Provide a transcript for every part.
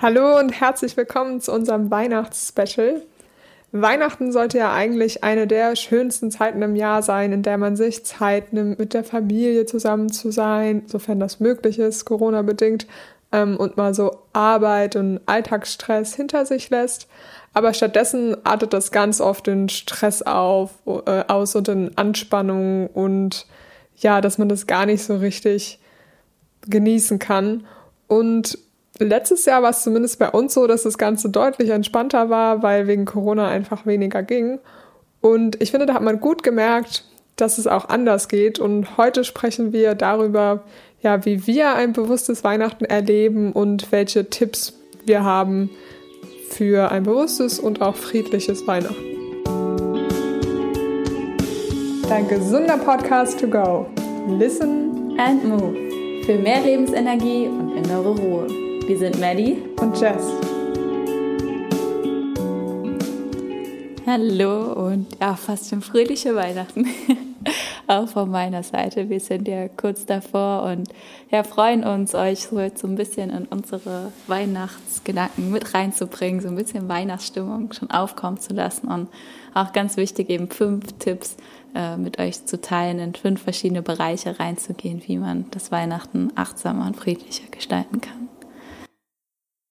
Hallo und herzlich willkommen zu unserem Weihnachtsspecial. Weihnachten sollte ja eigentlich eine der schönsten Zeiten im Jahr sein, in der man sich Zeit nimmt, mit der Familie zusammen zu sein, sofern das möglich ist, Corona-bedingt, ähm, und mal so Arbeit und Alltagsstress hinter sich lässt. Aber stattdessen artet das ganz oft in Stress auf, äh, aus und in Anspannung und ja, dass man das gar nicht so richtig genießen kann. Und letztes Jahr war es zumindest bei uns so, dass das Ganze deutlich entspannter war, weil wegen Corona einfach weniger ging. Und ich finde, da hat man gut gemerkt, dass es auch anders geht. Und heute sprechen wir darüber, ja, wie wir ein bewusstes Weihnachten erleben und welche Tipps wir haben für ein bewusstes und auch friedliches Weihnachten. Dein gesunder Podcast to go. Listen and move. Für mehr Lebensenergie und innere Ruhe. Wir sind Maddie und Jess. Hallo und ja, fast schon fröhliche Weihnachten. Auch von meiner Seite. Wir sind ja kurz davor und ja, freuen uns, euch so ein bisschen in unsere Weihnachtsgedanken mit reinzubringen, so ein bisschen Weihnachtsstimmung schon aufkommen zu lassen und auch ganz wichtig, eben fünf Tipps äh, mit euch zu teilen, in fünf verschiedene Bereiche reinzugehen, wie man das Weihnachten achtsamer und friedlicher gestalten kann.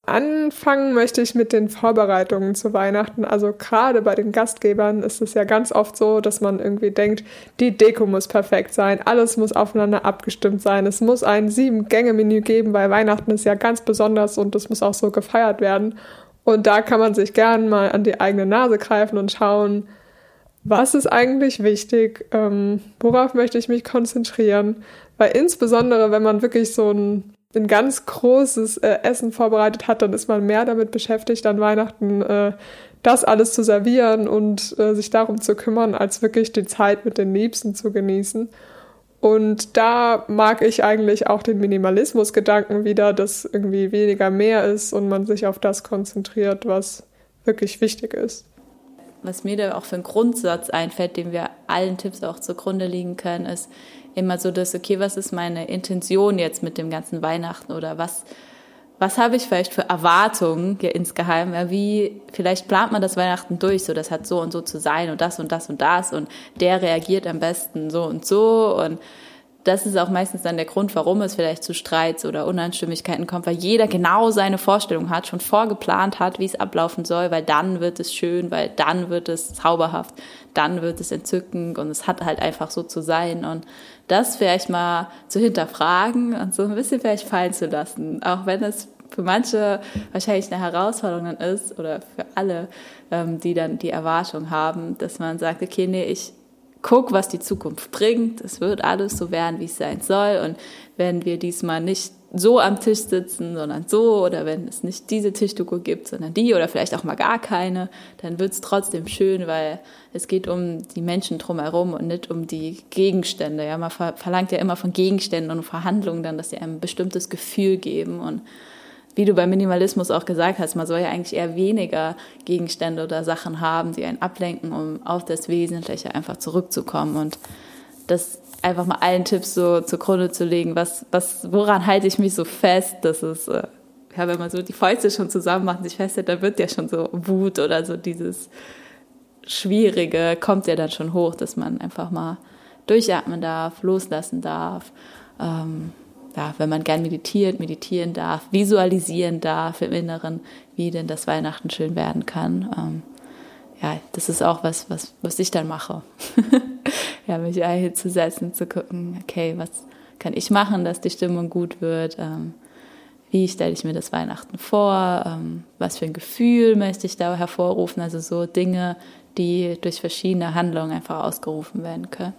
Anfangen möchte ich mit den Vorbereitungen zu Weihnachten. Also gerade bei den Gastgebern ist es ja ganz oft so, dass man irgendwie denkt, die Deko muss perfekt sein, alles muss aufeinander abgestimmt sein, es muss ein Sieben-Gänge-Menü geben, weil Weihnachten ist ja ganz besonders und das muss auch so gefeiert werden. Und da kann man sich gern mal an die eigene Nase greifen und schauen, was ist eigentlich wichtig, ähm, worauf möchte ich mich konzentrieren. Weil insbesondere, wenn man wirklich so ein ein ganz großes äh, Essen vorbereitet hat, dann ist man mehr damit beschäftigt, an Weihnachten äh, das alles zu servieren und äh, sich darum zu kümmern, als wirklich die Zeit mit den Liebsten zu genießen. Und da mag ich eigentlich auch den Minimalismus-Gedanken wieder, dass irgendwie weniger mehr ist und man sich auf das konzentriert, was wirklich wichtig ist. Was mir da auch für ein Grundsatz einfällt, dem wir allen Tipps auch zugrunde liegen können, ist, immer so das, okay, was ist meine Intention jetzt mit dem ganzen Weihnachten oder was, was habe ich vielleicht für Erwartungen ja, insgeheim? Ja, wie, vielleicht plant man das Weihnachten durch, so das hat so und so zu sein und das und das und das und der reagiert am besten so und so und das ist auch meistens dann der Grund, warum es vielleicht zu Streits oder Uneinstimmigkeiten kommt, weil jeder genau seine Vorstellung hat, schon vorgeplant hat, wie es ablaufen soll, weil dann wird es schön, weil dann wird es zauberhaft, dann wird es entzückend und es hat halt einfach so zu sein. Und das vielleicht mal zu hinterfragen und so ein bisschen vielleicht fallen zu lassen, auch wenn es für manche wahrscheinlich eine Herausforderung dann ist oder für alle, ähm, die dann die Erwartung haben, dass man sagt, okay, nee, ich guck, was die Zukunft bringt. Es wird alles so werden, wie es sein soll. Und wenn wir diesmal nicht so am Tisch sitzen, sondern so, oder wenn es nicht diese Tischdoku gibt, sondern die, oder vielleicht auch mal gar keine, dann wird es trotzdem schön, weil es geht um die Menschen drumherum und nicht um die Gegenstände. Ja, man verlangt ja immer von Gegenständen und Verhandlungen dann, dass sie ein bestimmtes Gefühl geben und wie du beim Minimalismus auch gesagt hast, man soll ja eigentlich eher weniger Gegenstände oder Sachen haben, die einen ablenken, um auf das Wesentliche einfach zurückzukommen und das einfach mal allen Tipps so zugrunde zu legen, was, was, woran halte ich mich so fest, dass es, äh, ja, wenn man so die Fäuste schon zusammen macht und sich festhält, dann wird ja schon so Wut oder so dieses Schwierige kommt ja dann schon hoch, dass man einfach mal durchatmen darf, loslassen darf. Ähm, ja, wenn man gern meditiert, meditieren darf, visualisieren darf im Inneren, wie denn das Weihnachten schön werden kann. Ähm, ja, das ist auch was, was, was ich dann mache. ja, mich hinzusetzen, zu gucken, okay, was kann ich machen, dass die Stimmung gut wird? Ähm, wie stelle ich mir das Weihnachten vor? Ähm, was für ein Gefühl möchte ich da hervorrufen? Also so Dinge, die durch verschiedene Handlungen einfach ausgerufen werden können.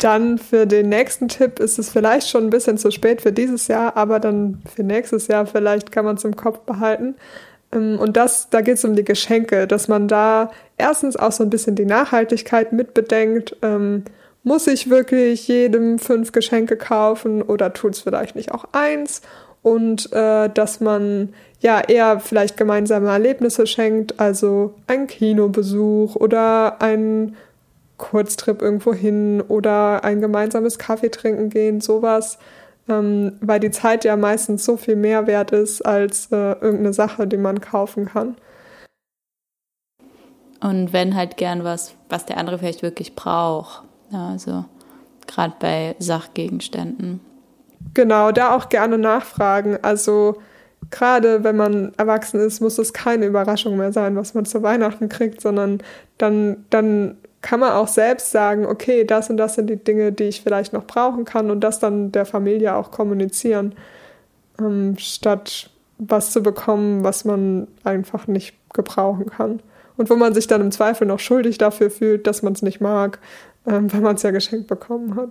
Dann für den nächsten Tipp ist es vielleicht schon ein bisschen zu spät für dieses Jahr, aber dann für nächstes Jahr vielleicht kann man es im Kopf behalten. Ähm, und das, da geht es um die Geschenke, dass man da erstens auch so ein bisschen die Nachhaltigkeit mitbedenkt. Ähm, muss ich wirklich jedem fünf Geschenke kaufen oder tut es vielleicht nicht auch eins? Und äh, dass man ja eher vielleicht gemeinsame Erlebnisse schenkt, also einen Kinobesuch oder ein Kurztrip irgendwo hin oder ein gemeinsames Kaffee trinken gehen, sowas. ähm, weil die Zeit ja meistens so viel mehr wert ist als äh, irgendeine Sache, die man kaufen kann. Und wenn halt gern was, was der andere vielleicht wirklich braucht. Ja, also gerade bei Sachgegenständen. Genau, da auch gerne nachfragen. Also gerade wenn man erwachsen ist, muss es keine Überraschung mehr sein, was man zu Weihnachten kriegt, sondern dann, dann kann man auch selbst sagen, okay, das und das sind die Dinge, die ich vielleicht noch brauchen kann und das dann der Familie auch kommunizieren, ähm, statt was zu bekommen, was man einfach nicht gebrauchen kann. Und wo man sich dann im Zweifel noch schuldig dafür fühlt, dass man es nicht mag, ähm, weil man es ja geschenkt bekommen hat.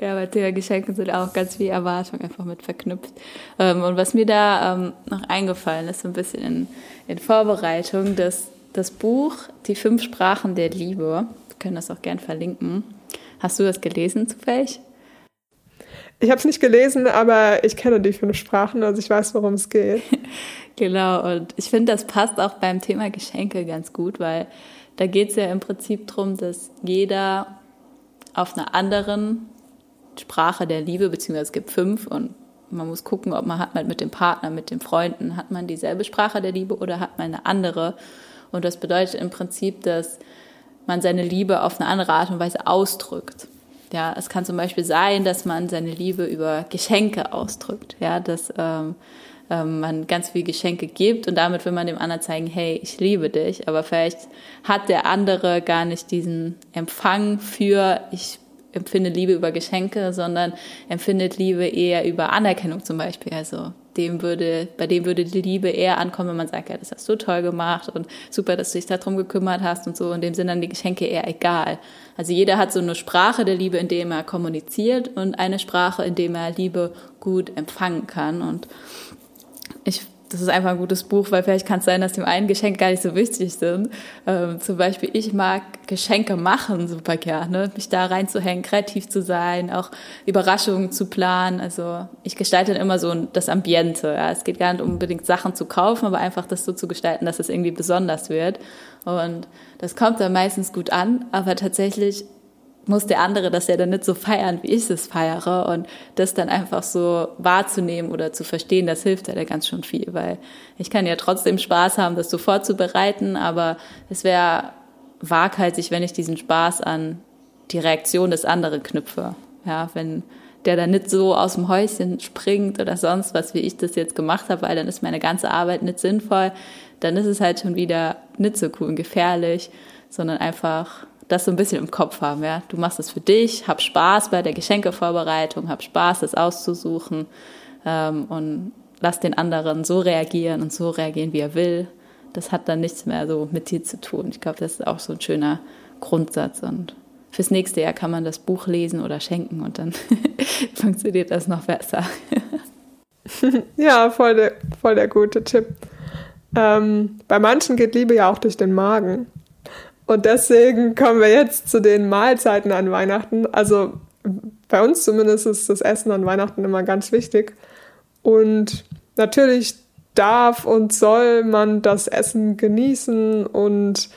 Ja, bei Thema Geschenken sind auch ganz viel Erwartung einfach mit verknüpft. Ähm, und was mir da ähm, noch eingefallen ist, so ein bisschen in, in Vorbereitung, dass das Buch Die fünf Sprachen der Liebe, wir können das auch gern verlinken. Hast du das gelesen zufällig? Ich habe es nicht gelesen, aber ich kenne die fünf Sprachen, also ich weiß, worum es geht. genau, und ich finde, das passt auch beim Thema Geschenke ganz gut, weil da geht es ja im Prinzip darum, dass jeder auf einer anderen Sprache der Liebe, beziehungsweise es gibt fünf und man muss gucken, ob man hat man mit dem Partner, mit den Freunden, hat man dieselbe Sprache der Liebe oder hat man eine andere. Und das bedeutet im Prinzip, dass man seine Liebe auf eine andere Art und Weise ausdrückt. Ja, es kann zum Beispiel sein, dass man seine Liebe über Geschenke ausdrückt. Ja, dass ähm, ähm, man ganz viel Geschenke gibt und damit will man dem anderen zeigen, hey, ich liebe dich. Aber vielleicht hat der andere gar nicht diesen Empfang für, ich empfindet Liebe über Geschenke, sondern empfindet Liebe eher über Anerkennung zum Beispiel. Also dem würde, bei dem würde die Liebe eher ankommen, wenn man sagt, ja, das hast du toll gemacht und super, dass du dich darum gekümmert hast und so. In dem sind dann die Geschenke eher egal. Also jeder hat so eine Sprache der Liebe, in dem er kommuniziert und eine Sprache, in dem er Liebe gut empfangen kann. Und ich das ist einfach ein gutes Buch, weil vielleicht kann es sein, dass dem einen Geschenke gar nicht so wichtig sind. Ähm, zum Beispiel, ich mag Geschenke machen super gerne, mich da reinzuhängen, kreativ zu sein, auch Überraschungen zu planen. Also ich gestalte dann immer so das Ambiente. Ja. Es geht gar nicht unbedingt Sachen zu kaufen, aber einfach das so zu gestalten, dass es irgendwie besonders wird. Und das kommt dann meistens gut an, aber tatsächlich muss der andere das ja dann nicht so feiern, wie ich es feiere. Und das dann einfach so wahrzunehmen oder zu verstehen, das hilft ja da ganz schön viel, weil ich kann ja trotzdem Spaß haben, das so vorzubereiten, aber es wäre waghalsig, wenn ich diesen Spaß an die Reaktion des anderen knüpfe. Ja, wenn der dann nicht so aus dem Häuschen springt oder sonst was, wie ich das jetzt gemacht habe, weil dann ist meine ganze Arbeit nicht sinnvoll, dann ist es halt schon wieder nicht so cool und gefährlich, sondern einfach das so ein bisschen im Kopf haben, ja. Du machst es für dich, hab Spaß bei der Geschenkevorbereitung, hab Spaß, das auszusuchen ähm, und lass den anderen so reagieren und so reagieren, wie er will. Das hat dann nichts mehr so mit dir zu tun. Ich glaube, das ist auch so ein schöner Grundsatz und fürs nächste Jahr kann man das Buch lesen oder schenken und dann funktioniert das noch besser. ja, voll der, voll der gute Tipp. Ähm, bei manchen geht Liebe ja auch durch den Magen. Und deswegen kommen wir jetzt zu den Mahlzeiten an Weihnachten. Also bei uns zumindest ist das Essen an Weihnachten immer ganz wichtig. Und natürlich darf und soll man das Essen genießen und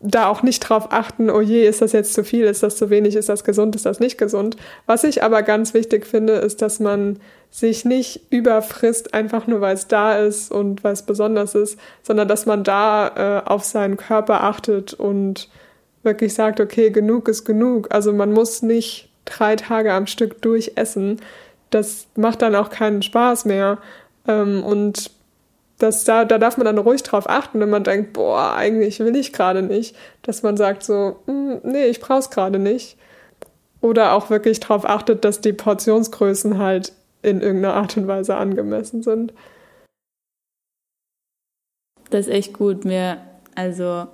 da auch nicht drauf achten, oh je, ist das jetzt zu viel, ist das zu wenig, ist das gesund, ist das nicht gesund. Was ich aber ganz wichtig finde, ist, dass man sich nicht überfrisst, einfach nur weil es da ist und weil es besonders ist, sondern dass man da äh, auf seinen Körper achtet und wirklich sagt, okay, genug ist genug. Also man muss nicht drei Tage am Stück durchessen. Das macht dann auch keinen Spaß mehr. Ähm, und das, da, da darf man dann ruhig drauf achten, wenn man denkt, boah, eigentlich will ich gerade nicht, dass man sagt so, hm, nee, ich brauch's gerade nicht. Oder auch wirklich darauf achtet, dass die Portionsgrößen halt in irgendeiner Art und Weise angemessen sind. Das ist echt gut. Mir, also,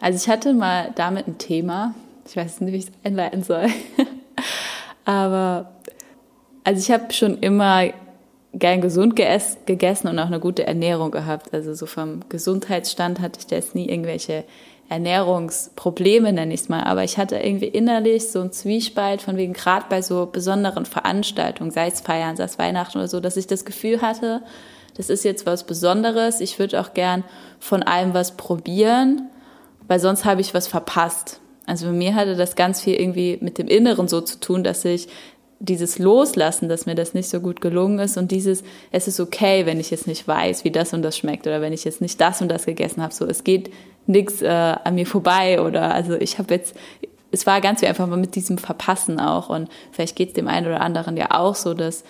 also ich hatte mal damit ein Thema. Ich weiß nicht, wie ich es einleiten soll. Aber also ich habe schon immer gern gesund gegessen und auch eine gute Ernährung gehabt. Also so vom Gesundheitsstand hatte ich da jetzt nie irgendwelche Ernährungsprobleme, nenne ich es mal. Aber ich hatte irgendwie innerlich so ein Zwiespalt von wegen gerade bei so besonderen Veranstaltungen, sei es Feiern, sei es Weihnachten oder so, dass ich das Gefühl hatte, das ist jetzt was Besonderes. Ich würde auch gern von allem was probieren, weil sonst habe ich was verpasst. Also bei mir hatte das ganz viel irgendwie mit dem Inneren so zu tun, dass ich dieses Loslassen, dass mir das nicht so gut gelungen ist und dieses, es ist okay, wenn ich jetzt nicht weiß, wie das und das schmeckt oder wenn ich jetzt nicht das und das gegessen habe. So, es geht nichts äh, an mir vorbei oder also ich habe jetzt, es war ganz wie einfach mal mit diesem Verpassen auch und vielleicht geht es dem einen oder anderen ja auch so, dass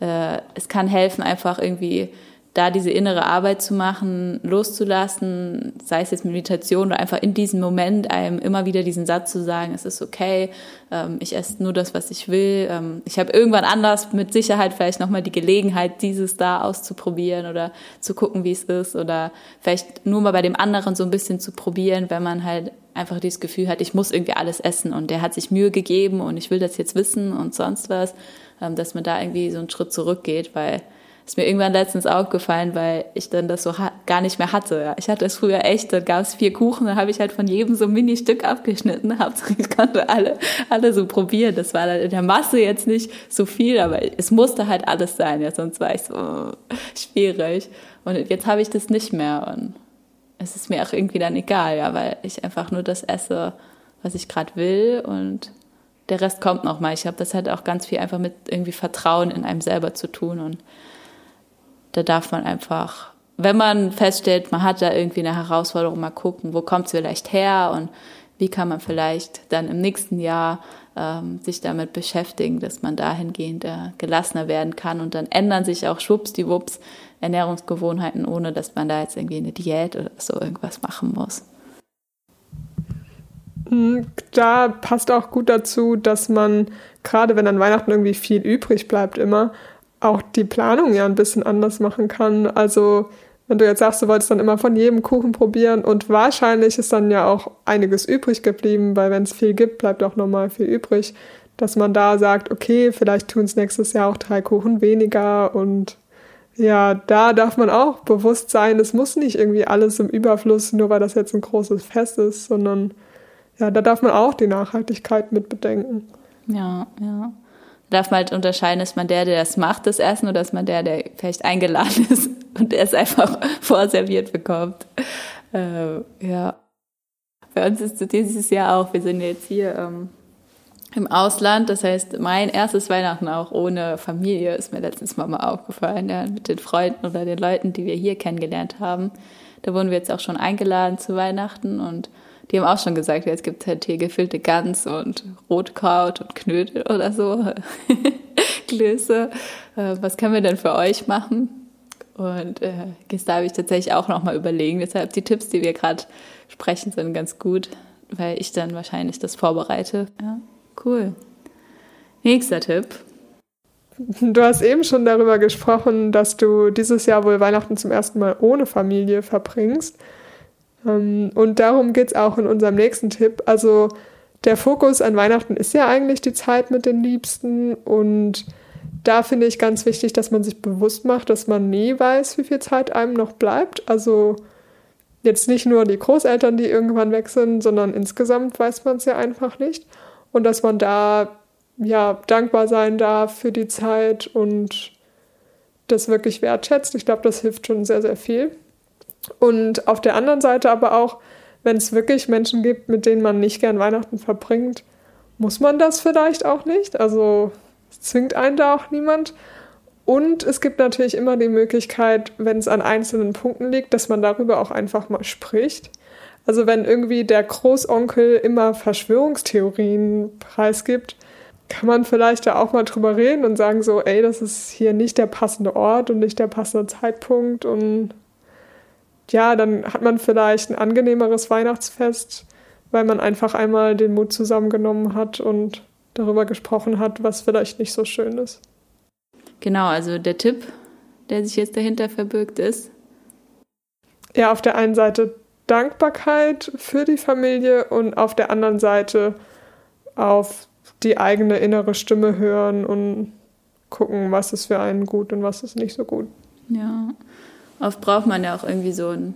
äh, es kann helfen, einfach irgendwie da diese innere Arbeit zu machen, loszulassen, sei es jetzt Meditation oder einfach in diesem Moment einem immer wieder diesen Satz zu sagen, es ist okay, ähm, ich esse nur das, was ich will. Ähm, ich habe irgendwann anders mit Sicherheit vielleicht nochmal die Gelegenheit, dieses da auszuprobieren oder zu gucken, wie es ist oder vielleicht nur mal bei dem anderen so ein bisschen zu probieren, wenn man halt einfach dieses Gefühl hat, ich muss irgendwie alles essen und der hat sich Mühe gegeben und ich will das jetzt wissen und sonst was, ähm, dass man da irgendwie so einen Schritt zurückgeht, weil ist mir irgendwann letztens aufgefallen, weil ich dann das so gar nicht mehr hatte. Ich hatte es früher echt, dann gab es vier Kuchen, dann habe ich halt von jedem so ein Mini-Stück abgeschnitten. Hauptsache ich konnte alle, alle so probieren. Das war dann in der Masse jetzt nicht so viel, aber es musste halt alles sein, ja, sonst war ich so schwierig. Und jetzt habe ich das nicht mehr und es ist mir auch irgendwie dann egal, ja, weil ich einfach nur das esse, was ich gerade will und der Rest kommt noch mal. Ich habe das halt auch ganz viel einfach mit irgendwie Vertrauen in einem selber zu tun und da darf man einfach, wenn man feststellt, man hat da irgendwie eine Herausforderung, mal gucken, wo kommt es vielleicht her und wie kann man vielleicht dann im nächsten Jahr ähm, sich damit beschäftigen, dass man dahingehend äh, gelassener werden kann und dann ändern sich auch schwuppsdiwupps Ernährungsgewohnheiten, ohne dass man da jetzt irgendwie eine Diät oder so irgendwas machen muss. Hm, da passt auch gut dazu, dass man gerade wenn an Weihnachten irgendwie viel übrig bleibt immer, auch die Planung ja ein bisschen anders machen kann. Also wenn du jetzt sagst, du wolltest dann immer von jedem Kuchen probieren und wahrscheinlich ist dann ja auch einiges übrig geblieben, weil wenn es viel gibt, bleibt auch normal viel übrig, dass man da sagt, okay, vielleicht tun es nächstes Jahr auch drei Kuchen weniger und ja, da darf man auch bewusst sein, es muss nicht irgendwie alles im Überfluss, nur weil das jetzt ein großes Fest ist, sondern ja, da darf man auch die Nachhaltigkeit mit bedenken. Ja, ja darf man halt unterscheiden, ist man der, der das macht, das Essen, oder ist man der, der vielleicht eingeladen ist und es einfach vorserviert bekommt. Äh, ja. Bei uns ist es dieses Jahr auch, wir sind jetzt hier ähm, im Ausland, das heißt, mein erstes Weihnachten auch ohne Familie ist mir letztens mal, mal aufgefallen, ja, mit den Freunden oder den Leuten, die wir hier kennengelernt haben. Da wurden wir jetzt auch schon eingeladen zu Weihnachten und die haben auch schon gesagt, es gibt halt hier gefüllte Gans und Rotkraut und Knödel oder so, Klöße. Äh, was können wir denn für euch machen? Und äh, da habe ich tatsächlich auch nochmal überlegen. Deshalb die Tipps, die wir gerade sprechen, sind ganz gut, weil ich dann wahrscheinlich das vorbereite. Ja, cool. Nächster Tipp. Du hast eben schon darüber gesprochen, dass du dieses Jahr wohl Weihnachten zum ersten Mal ohne Familie verbringst. Ähm, und darum geht es auch in unserem nächsten Tipp. Also der Fokus an Weihnachten ist ja eigentlich die Zeit mit den Liebsten und da finde ich ganz wichtig, dass man sich bewusst macht, dass man nie weiß, wie viel Zeit einem noch bleibt. Also jetzt nicht nur die Großeltern, die irgendwann weg sind, sondern insgesamt weiß man es ja einfach nicht. Und dass man da ja dankbar sein darf für die Zeit und das wirklich wertschätzt. Ich glaube, das hilft schon sehr, sehr viel. Und auf der anderen Seite aber auch, wenn es wirklich Menschen gibt, mit denen man nicht gern Weihnachten verbringt, muss man das vielleicht auch nicht. Also zwingt einen da auch niemand. Und es gibt natürlich immer die Möglichkeit, wenn es an einzelnen Punkten liegt, dass man darüber auch einfach mal spricht. Also wenn irgendwie der Großonkel immer Verschwörungstheorien preisgibt, kann man vielleicht da auch mal drüber reden und sagen so, ey, das ist hier nicht der passende Ort und nicht der passende Zeitpunkt und ja, dann hat man vielleicht ein angenehmeres Weihnachtsfest, weil man einfach einmal den Mut zusammengenommen hat und darüber gesprochen hat, was vielleicht nicht so schön ist. Genau, also der Tipp, der sich jetzt dahinter verbirgt, ist. Ja, auf der einen Seite Dankbarkeit für die Familie und auf der anderen Seite auf die eigene innere Stimme hören und gucken, was ist für einen gut und was ist nicht so gut. Ja, Oft braucht man ja auch irgendwie so einen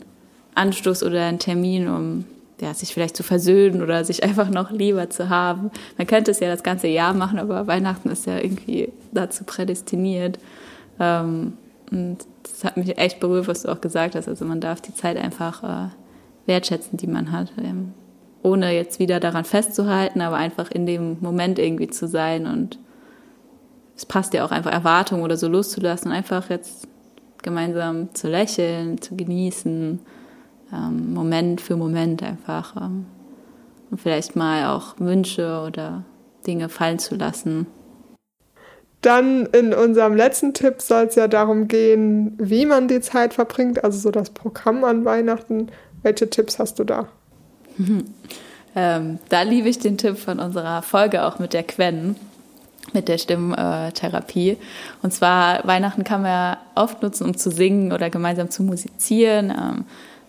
Anstoß oder einen Termin, um ja, sich vielleicht zu versöhnen oder sich einfach noch lieber zu haben. Man könnte es ja das ganze Jahr machen, aber Weihnachten ist ja irgendwie dazu prädestiniert. Ähm, und das hat mich echt berührt, was du auch gesagt hast. Also man darf die Zeit einfach äh, wertschätzen, die man hat. Ähm, ohne jetzt wieder daran festzuhalten, aber einfach in dem Moment irgendwie zu sein und es passt ja auch einfach Erwartungen oder so loszulassen und einfach jetzt gemeinsam zu lächeln, zu genießen, ähm, Moment für Moment einfach ähm, und vielleicht mal auch Wünsche oder Dinge fallen zu lassen. Dann in unserem letzten Tipp soll es ja darum gehen, wie man die Zeit verbringt, also so das Programm an Weihnachten. Welche Tipps hast du da? ähm, da liebe ich den Tipp von unserer Folge auch mit der Quen, mit der Stimmtherapie. Und zwar Weihnachten kann man ja oft nutzen, um zu singen oder gemeinsam zu musizieren. Ähm,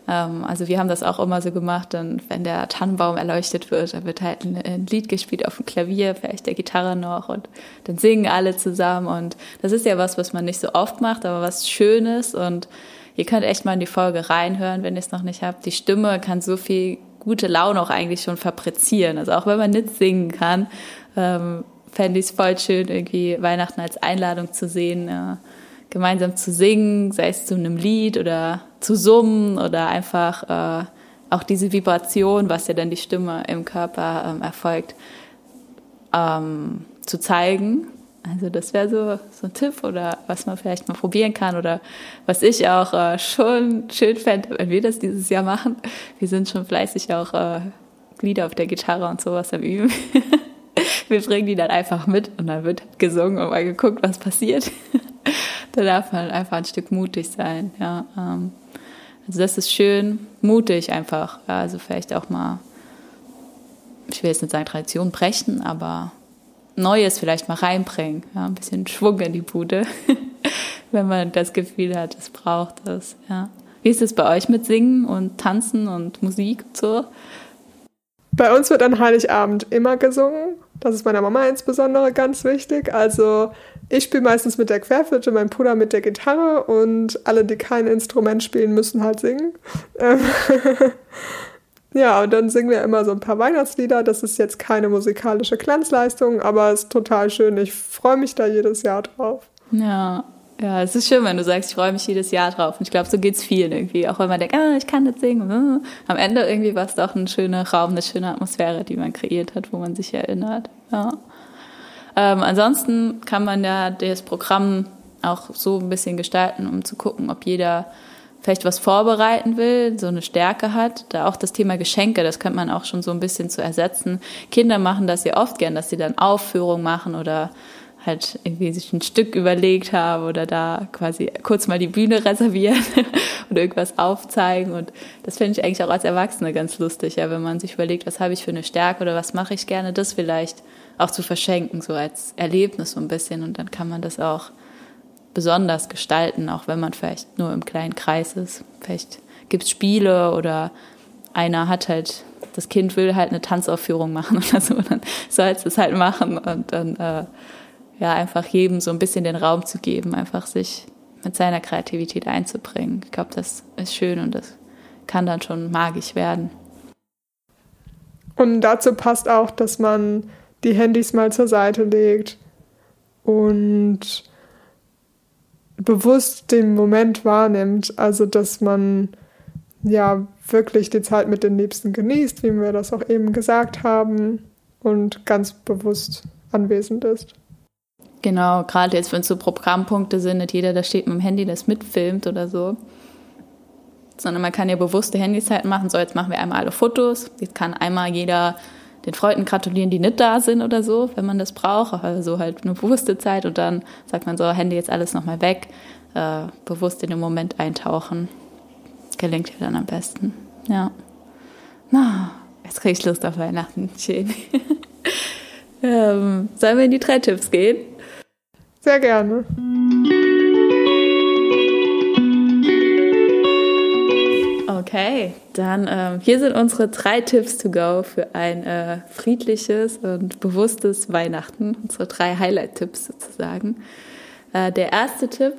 ähm, also wir haben das auch immer so gemacht, dann, wenn der Tannenbaum erleuchtet wird, dann wird halt ein, Lied gespielt auf dem Klavier, vielleicht der Gitarre noch und dann singen alle zusammen und das ist ja was, was man nicht so oft macht, aber was Schönes und ihr könnt echt mal in die Folge reinhören, wenn ihr es noch nicht habt. Die Stimme kann so viel gute Laune auch eigentlich schon fabrizieren. Also auch wenn man nicht singen kann, ähm, fände ich es voll schön, irgendwie Weihnachten als Einladung zu sehen, äh, gemeinsam zu singen, sei es zu einem Lied oder zu summen oder einfach äh, auch diese Vibration, was ja dann die Stimme im Körper ähm, erfolgt, ähm, zu zeigen. Also das wäre so, so ein Tipp oder was man vielleicht mal probieren kann oder was ich auch äh, schon schön fände, wenn wir das dieses Jahr machen. Wir sind schon fleißig auch äh, Lieder auf der Gitarre und sowas am Üben. wir bringen die dann einfach mit und dann wird gesungen und mal geguckt, was passiert da darf man einfach ein Stück mutig sein. Ja, ähm, also das ist schön, mutig einfach. Ja, also vielleicht auch mal, ich will jetzt nicht sagen Tradition brechen, aber Neues vielleicht mal reinbringen. Ja, ein bisschen Schwung in die Bude, wenn man das Gefühl hat, es braucht es. Ja. Wie ist es bei euch mit Singen und Tanzen und Musik und so? Bei uns wird an Heiligabend immer gesungen. Das ist meiner Mama insbesondere ganz wichtig. Also ich spiele meistens mit der Querflöte, mein Bruder mit der Gitarre und alle, die kein Instrument spielen, müssen halt singen. Ähm, ja, und dann singen wir immer so ein paar Weihnachtslieder. Das ist jetzt keine musikalische Glanzleistung, aber es ist total schön. Ich freue mich da jedes Jahr drauf. Ja, ja, es ist schön, wenn du sagst, ich freue mich jedes Jahr drauf. Und ich glaube, so geht es vielen irgendwie. Auch wenn man denkt, ah, ich kann nicht singen. Am Ende irgendwie war es doch ein schöner Raum, eine schöne Atmosphäre, die man kreiert hat, wo man sich erinnert. Ja. Ähm, ansonsten kann man ja das Programm auch so ein bisschen gestalten, um zu gucken, ob jeder vielleicht was vorbereiten will, so eine Stärke hat. Da auch das Thema Geschenke, das könnte man auch schon so ein bisschen zu ersetzen. Kinder machen das ja oft gern, dass sie dann Aufführungen machen oder halt irgendwie sich ein Stück überlegt haben oder da quasi kurz mal die Bühne reservieren und irgendwas aufzeigen. Und das finde ich eigentlich auch als Erwachsene ganz lustig, ja, wenn man sich überlegt, was habe ich für eine Stärke oder was mache ich gerne, das vielleicht auch zu verschenken, so als Erlebnis so ein bisschen. Und dann kann man das auch besonders gestalten, auch wenn man vielleicht nur im kleinen Kreis ist. Vielleicht gibt es Spiele oder einer hat halt, das Kind will halt eine Tanzaufführung machen oder so, dann soll es das halt machen und dann äh, ja einfach jedem so ein bisschen den Raum zu geben, einfach sich mit seiner Kreativität einzubringen. Ich glaube, das ist schön und das kann dann schon magisch werden. Und dazu passt auch, dass man die Handys mal zur Seite legt und bewusst den Moment wahrnimmt. Also, dass man ja wirklich die Zeit mit den Liebsten genießt, wie wir das auch eben gesagt haben, und ganz bewusst anwesend ist. Genau, gerade jetzt, wenn es so Programmpunkte sind, nicht jeder, da steht mit dem Handy, das mitfilmt oder so. Sondern man kann ja bewusste Handyzeiten machen. So, jetzt machen wir einmal alle Fotos. Jetzt kann einmal jeder den Freunden gratulieren, die nicht da sind oder so, wenn man das braucht. Also halt eine bewusste Zeit und dann sagt man so, Handy jetzt alles nochmal weg, äh, bewusst in den Moment eintauchen. Gelingt ja dann am besten. Ja. Na, jetzt kriege ich Lust auf Weihnachten. Schön. ähm, sollen wir in die drei Tipps gehen? Sehr gerne. Okay, dann ähm, hier sind unsere drei Tipps to go für ein äh, friedliches und bewusstes Weihnachten. Unsere drei Highlight-Tipps sozusagen. Äh, der erste Tipp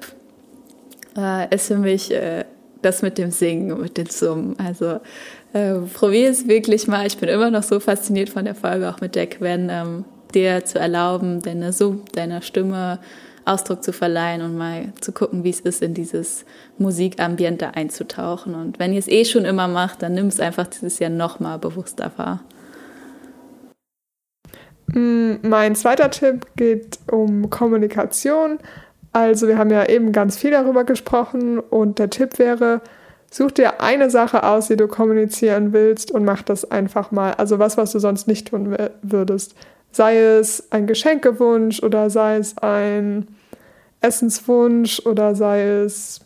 äh, ist für mich äh, das mit dem Singen, mit dem Summen. Also äh, probier es wirklich mal. Ich bin immer noch so fasziniert von der Folge, auch mit der Quen, ähm, dir zu erlauben, deine Summ, deiner Stimme Ausdruck zu verleihen und mal zu gucken, wie es ist, in dieses Musikambiente einzutauchen. Und wenn ihr es eh schon immer macht, dann nimm es einfach dieses Jahr nochmal bewusster wahr. Mm, mein zweiter Tipp geht um Kommunikation. Also wir haben ja eben ganz viel darüber gesprochen und der Tipp wäre, such dir eine Sache aus, die du kommunizieren willst und mach das einfach mal. Also was, was du sonst nicht tun würdest. Sei es ein Geschenkewunsch oder sei es ein Essenswunsch oder sei es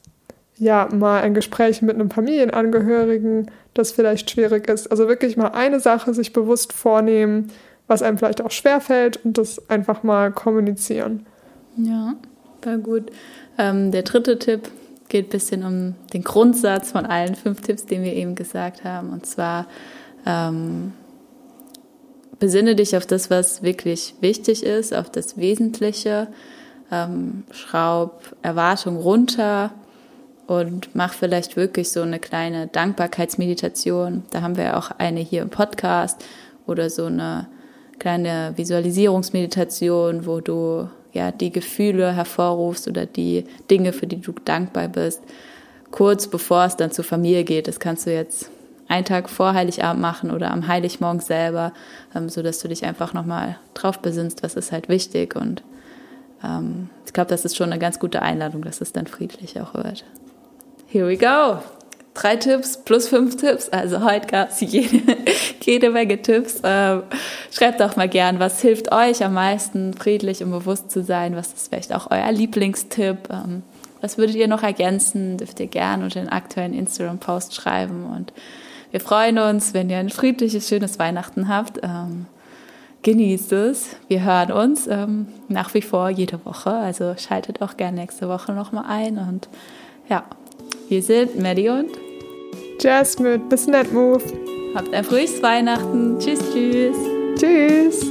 ja mal ein Gespräch mit einem Familienangehörigen, das vielleicht schwierig ist. Also wirklich mal eine Sache sich bewusst vornehmen, was einem vielleicht auch schwerfällt und das einfach mal kommunizieren. Ja, war gut. Ähm, der dritte Tipp geht ein bisschen um den Grundsatz von allen fünf Tipps, den wir eben gesagt haben. Und zwar ähm, besinne dich auf das, was wirklich wichtig ist, auf das Wesentliche. Ähm, schraub Erwartung runter und mach vielleicht wirklich so eine kleine Dankbarkeitsmeditation. Da haben wir ja auch eine hier im Podcast oder so eine kleine Visualisierungsmeditation, wo du ja die Gefühle hervorrufst oder die Dinge, für die du dankbar bist, kurz bevor es dann zur Familie geht. Das kannst du jetzt einen Tag vor Heiligabend machen oder am Heiligmorgen selber, ähm, so dass du dich einfach nochmal drauf besinnst, was ist halt wichtig und ähm, ich glaube, das ist schon eine ganz gute Einladung, dass es dann friedlich auch wird. Here we go drei Tipps plus fünf Tipps. Also heute gab es jede, jede Menge Tipps. Ähm, schreibt doch mal gern, was hilft euch am meisten, friedlich und bewusst zu sein? Was ist vielleicht auch euer Lieblingstipp? Ähm, was würdet ihr noch ergänzen? Dürft ihr gern unter den aktuellen Instagram-Post schreiben. Und wir freuen uns, wenn ihr ein friedliches, schönes Weihnachten habt. Ähm, genießt es. Wir hören uns ähm, nach wie vor jede Woche. Also schaltet auch gerne nächste Woche nochmal ein. Und ja, wir sind Maddie und mit Bis Net Move. Habt ein frühes Weihnachten. Tschüss, tschüss. Tschüss.